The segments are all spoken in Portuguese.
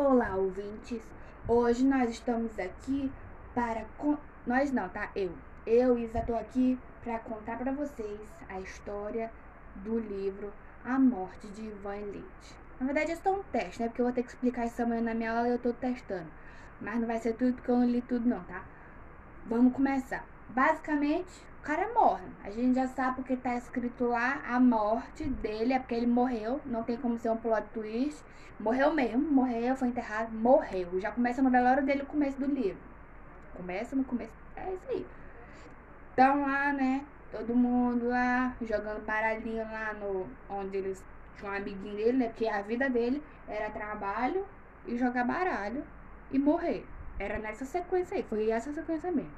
Olá, ouvintes! Hoje nós estamos aqui para. con- Nós não, tá? Eu. Eu, Isa, tô aqui para contar para vocês a história do livro A Morte de Ivan Elite. Na verdade, é só um teste, né? Porque eu vou ter que explicar isso amanhã na minha aula e eu tô testando. Mas não vai ser tudo porque eu não li tudo, não, tá? Vamos começar. Basicamente, o cara morre. A gente já sabe porque tá escrito lá a morte dele, é porque ele morreu. Não tem como ser um plot twist. Morreu mesmo, morreu, foi enterrado, morreu. Já começa no velório dele o começo do livro. Começa no começo. É isso aí. Então lá, né? Todo mundo lá, jogando baralhinho lá no. Onde eles tinham um amiguinho dele, né? Porque a vida dele era trabalho e jogar baralho e morrer. Era nessa sequência aí, foi essa sequência mesmo.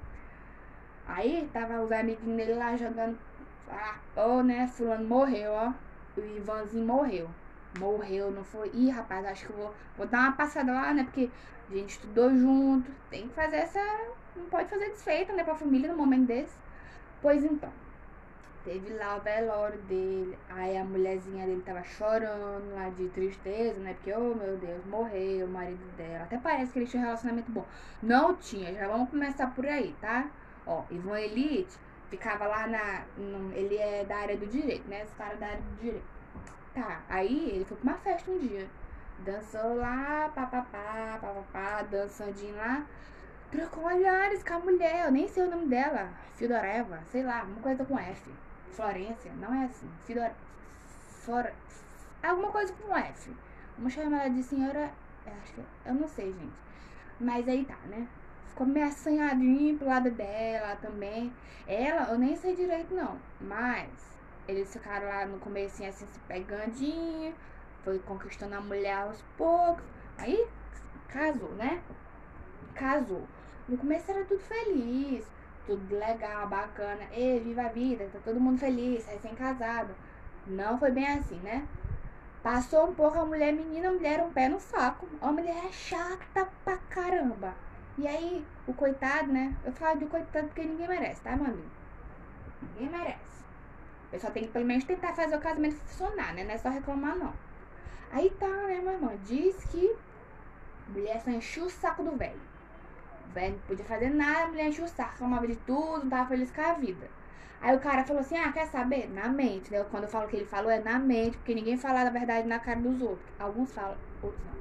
Aí tava os amiguinhos dele lá jogando. Ah, ó, né? Fulano morreu, ó. O Ivanzinho morreu. Morreu, não foi? Ih, rapaz, acho que vou, vou dar uma passada lá, né? Porque a gente estudou junto. Tem que fazer essa. Não pode fazer desfeita, né? Pra família no momento desse. Pois então. Teve lá o velório dele. Aí a mulherzinha dele tava chorando lá de tristeza, né? Porque, oh meu Deus, morreu o marido dela. Até parece que eles tinham um relacionamento bom. Não tinha, já vamos começar por aí, tá? Ó, Ivan Elite ficava lá na. no- ele é da área do direito, né? Esse cara da área do direito. Tá, aí ele foi pra uma festa um dia. Dançou lá, papapá, papapá, dançandinho lá. Trocou olhares com a mulher, eu nem sei o nome dela. Fidoreva, sei lá, uma coisa com F. Florência, não é assim. Fidor... Flor... Alguma coisa com F. Vamos chamar ela de senhora. eu Acho que. Eu não sei, gente. Mas aí tá, né? Ficou meio assanhadinho pro lado dela também. Ela, eu nem sei direito não. Mas eles ficaram lá no começo assim, se pegandinho. Foi conquistando a mulher aos poucos. Aí casou, né? Casou. No começo era tudo feliz, tudo legal, bacana. Ei, viva a vida, tá todo mundo feliz, recém-casado. Não foi bem assim, né? Passou um pouco a mulher, menina, a mulher um pé no saco. A mulher é chata pra caramba. E aí, o coitado, né? Eu falo de coitado porque ninguém merece, tá, meu amigo? Ninguém merece. O pessoal tem que pelo menos tentar fazer o casamento funcionar, né? Não é só reclamar, não. Aí tá, né, meu irmão? Diz que mulher só encheu o saco do velho. O velho não podia fazer nada, a mulher encheu o saco, reclamava de tudo, não tava feliz com a vida. Aí o cara falou assim: ah, quer saber? Na mente, né? Quando eu falo que ele falou, é na mente, porque ninguém fala a verdade na cara dos outros. Alguns falam, outros não.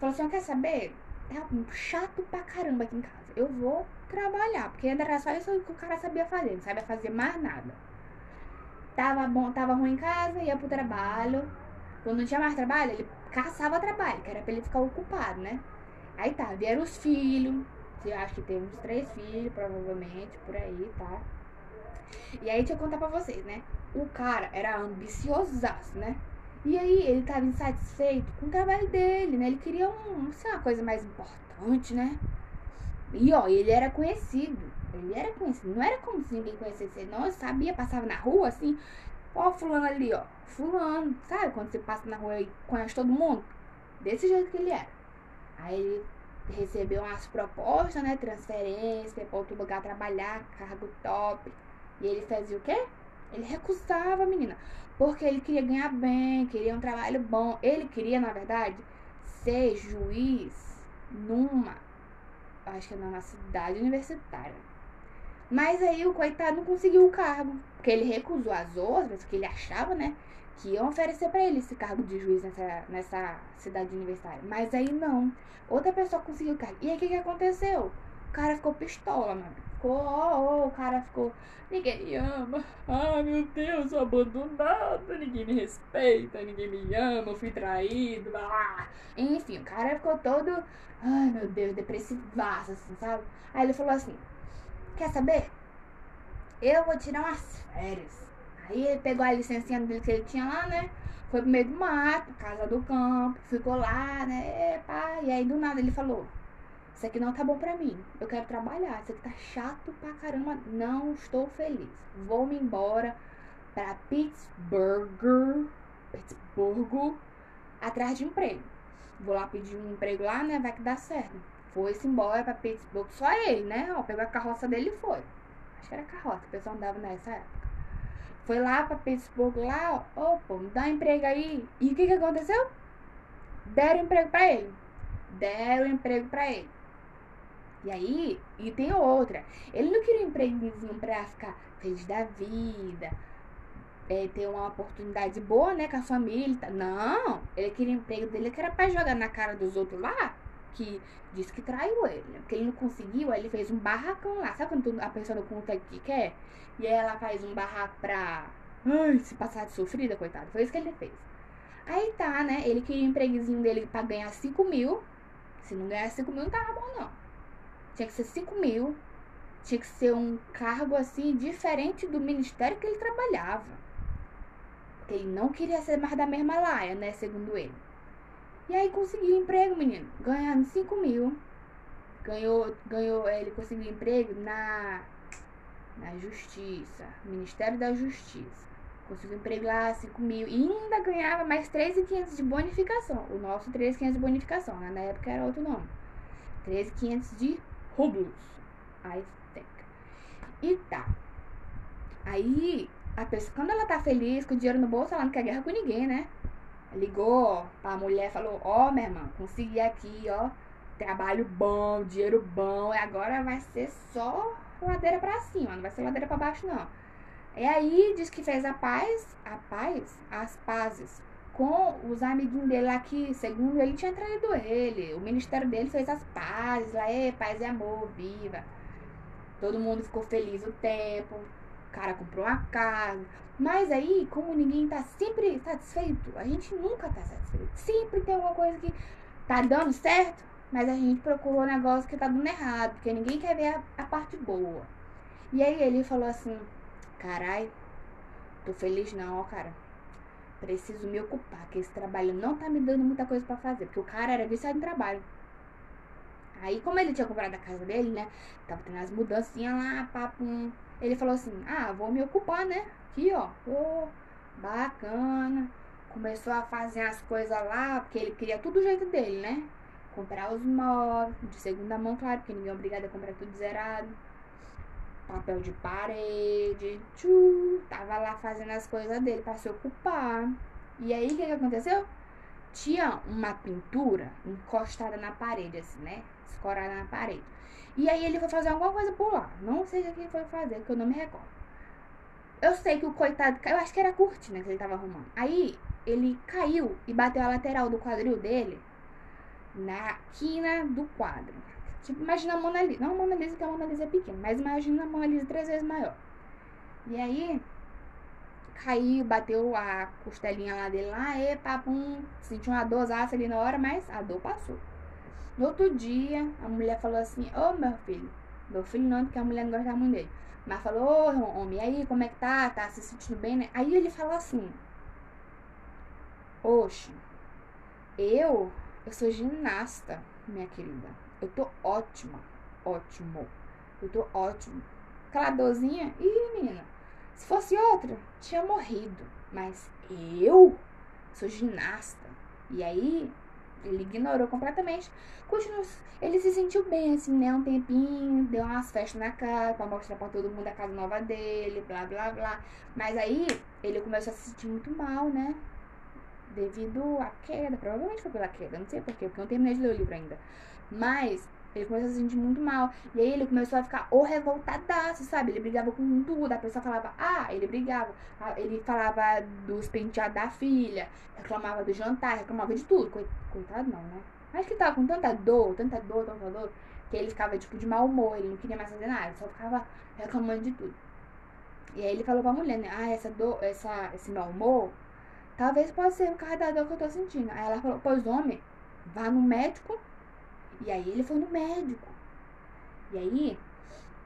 Falou assim: ó, quer saber? É chato pra caramba aqui em casa. Eu vou trabalhar, porque era só isso que o cara sabia fazer, não sabia fazer mais nada. Tava bom, tava ruim em casa, ia pro trabalho. Quando não tinha mais trabalho, ele caçava trabalho, que era pra ele ficar ocupado, né? Aí tá, vieram os filhos. Eu acho que tem uns três filhos, provavelmente, por aí, tá? E aí, deixa eu contar pra vocês, né? O cara era ambiciosaço, né? E aí, ele tava insatisfeito com o trabalho dele, né? Ele queria um, sei, uma coisa mais importante, né? E ó, ele era conhecido. Ele era conhecido. Não era como se ninguém conhecesse ele, não. Eu sabia, passava na rua assim. Ó, fulano ali, ó. Fulano. Sabe quando você passa na rua e conhece todo mundo? Desse jeito que ele era. Aí ele recebeu umas propostas, né? Transferência, pra outro lugar trabalhar, cargo top. E ele fazia o quê? Ele recusava, menina. Porque ele queria ganhar bem, queria um trabalho bom. Ele queria, na verdade, ser juiz numa. Acho que numa cidade universitária. Mas aí o coitado não conseguiu o cargo. Porque ele recusou as outras, que ele achava, né? Que iam oferecer pra ele esse cargo de juiz nessa, nessa cidade universitária. Mas aí não. Outra pessoa conseguiu o cargo. E aí o que, que aconteceu? O cara ficou pistola, mano. Ficou, ó, ó, o cara ficou. Ninguém me ama. Ai meu Deus, sou abandonada. Ninguém me respeita, ninguém me ama. Fui traído. Ah. Enfim, o cara ficou todo. Ai meu Deus, depressivaço, assim, sabe? Aí ele falou assim: Quer saber? Eu vou tirar umas férias. Aí ele pegou a licencinha dele que ele tinha lá, né? Foi pro meio do mato, casa do campo, ficou lá, né? Pá. E aí do nada ele falou: Isso aqui não tá bom pra mim. Eu quero trabalhar. Isso aqui tá chato pra caramba. Não estou feliz. Vou me embora pra Pittsburgh. Pittsburgh. Atrás de emprego. Vou lá pedir um emprego lá, né? Vai que dá certo. Foi-se embora pra Pittsburgh. Só ele, né? Ó, pegou a carroça dele e foi. Acho que era carroça, o pessoal andava nessa época. Foi lá pra Pittsburgh lá, ó, ô, pô, me dá um emprego aí. E o que que aconteceu? Deram emprego pra ele. deram emprego pra ele. E aí, e tem outra. Ele não queria um empregozinho pra ficar feliz da vida, é, ter uma oportunidade boa, né, com a família. Tá? Não, ele queria emprego dele que era pra jogar na cara dos outros lá, que disse que traiu ele, né? Porque ele não conseguiu, aí ele fez um barracão lá. Sabe quando a pessoa não conta que quer? E aí ela faz um barraco pra ai, se passar de sofrida, coitado. Foi isso que ele fez. Aí tá, né? Ele queria o empreguezinho dele pra ganhar 5 mil. Se não ganhar 5 mil, não tava bom, não. Tinha que ser 5 mil. Tinha que ser um cargo assim, diferente do ministério que ele trabalhava. Porque ele não queria ser mais da mesma laia, né? Segundo ele. E aí conseguiu emprego, menino. Ganhando 5 mil. Ganhou, ganhou, ele conseguiu emprego na, na Justiça. Ministério da Justiça. Conseguiu emprego lá, 5 mil. E ainda ganhava mais 3.500 de bonificação. O nosso 3.500 de bonificação, né? Na época era outro nome. 3.500 de I think. E tá. Aí, a pessoa, quando ela tá feliz, com o dinheiro no bolso, ela não quer guerra com ninguém, né? Ligou pra mulher, falou, ó, oh, minha irmã, consegui aqui, ó. Trabalho bom, dinheiro bom. E agora vai ser só ladeira pra cima, não vai ser ladeira pra baixo, não. E aí diz que fez a paz, a paz, as pazes com os amiguinhos dele lá que, segundo ele, tinha traído ele. O ministério dele fez as pazes lá, é paz e amor, viva. Todo mundo ficou feliz o tempo. O cara comprou uma casa. Mas aí, como ninguém tá sempre satisfeito, a gente nunca tá satisfeito. Sempre tem alguma coisa que tá dando certo, mas a gente procurou um negócio que tá dando errado, porque ninguém quer ver a, a parte boa. E aí ele falou assim: Carai, tô feliz não, ó, cara. Preciso me ocupar, que esse trabalho não tá me dando muita coisa para fazer. Porque o cara era viciado em trabalho. Aí, como ele tinha comprado a casa dele, né? Tava tendo as mudancinhas lá, papo. Ele falou assim: Ah, vou me ocupar, né? Aqui, ó. Pô, bacana. Começou a fazer as coisas lá, porque ele queria tudo do jeito dele, né? Comprar os móveis, de segunda mão, claro, porque ninguém é obrigado a comprar tudo zerado papel de parede, tchu, tava lá fazendo as coisas dele para se ocupar. E aí o que, que aconteceu? Tinha uma pintura encostada na parede, assim, né? Escorada na parede. E aí ele foi fazer alguma coisa por lá. Não sei o que ele foi fazer, que eu não me recordo. Eu sei que o coitado, eu acho que era a cortina que ele tava arrumando. Aí ele caiu e bateu a lateral do quadril dele na quina do quadro. Tipo, imagina a Mona Lisa. Não a Mona Lisa, que a Mona Lisa é pequena, mas imagina a Mona Lisa três vezes maior. E aí, caiu, bateu a costelinha lá dele lá, e papum, sentiu uma dorzaça ali na hora, mas a dor passou. No outro dia, a mulher falou assim, ô oh, meu filho, meu filho não, porque a mulher não gostava muito dele. Mas falou, ô oh, homem, aí, como é que tá? Tá se sentindo bem, né? Aí ele falou assim, oxe, eu, eu sou ginasta, minha querida. Eu tô ótima. Ótimo. Eu tô ótimo. Aquela dorzinha. Ih, menina. Se fosse outra, tinha morrido. Mas eu sou ginasta. E aí, ele ignorou completamente. Continuou. Ele se sentiu bem, assim, né? Um tempinho, deu umas festas na casa pra mostrar pra todo mundo a casa nova dele, blá blá blá. Mas aí, ele começou a se sentir muito mal, né? Devido à queda. Provavelmente foi pela queda, não sei porquê, porque eu não terminei de ler o livro ainda. Mas ele começou a se sentir muito mal. E aí ele começou a ficar o revoltadaço, sabe? Ele brigava com tudo. A pessoa falava, ah, ele brigava. Ele falava dos penteados da filha, reclamava do jantar, reclamava de tudo. Coitado não, né? Acho que tava com tanta dor, tanta dor, tanta dor, que ele ficava tipo de mau humor, ele não queria mais fazer nada, só ficava reclamando de tudo. E aí ele falou pra mulher, né? Ah, essa dor, essa, esse mau humor, talvez possa ser por causa da dor que eu tô sentindo. Aí ela falou, pois homem, vá no médico e aí ele foi no médico. E aí,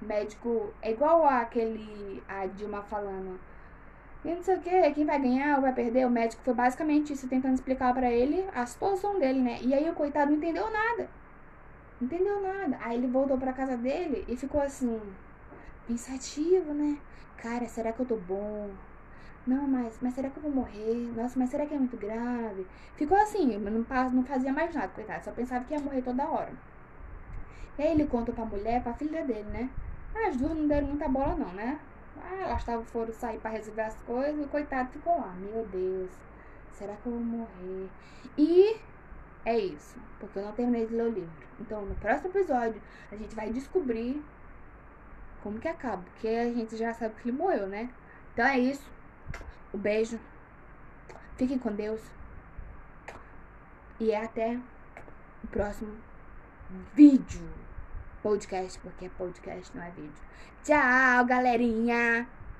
o médico é igual aquele a Dilma falando. E não sei o que, quem vai ganhar ou vai perder, o médico foi basicamente isso, tentando explicar para ele a situação dele, né? E aí o coitado não entendeu nada. Não entendeu nada. Aí ele voltou pra casa dele e ficou assim, pensativo, né? Cara, será que eu tô bom? Não, mas, mas será que eu vou morrer? Nossa, mas será que é muito grave? Ficou assim, não, não fazia mais nada, coitado. Só pensava que ia morrer toda hora. E aí ele conta pra mulher, pra filha dele, né? As duas não deram muita bola não, né? Ah, elas tavam, foram sair pra resolver as coisas e coitado ficou lá. Meu Deus, será que eu vou morrer? E é isso. porque eu não terminei de ler o livro. Então, no próximo episódio, a gente vai descobrir como que acaba, porque a gente já sabe que ele morreu, né? Então é isso. Um beijo. Fiquem com Deus. E até o próximo vídeo. Podcast, porque é podcast, não é vídeo. Tchau, galerinha!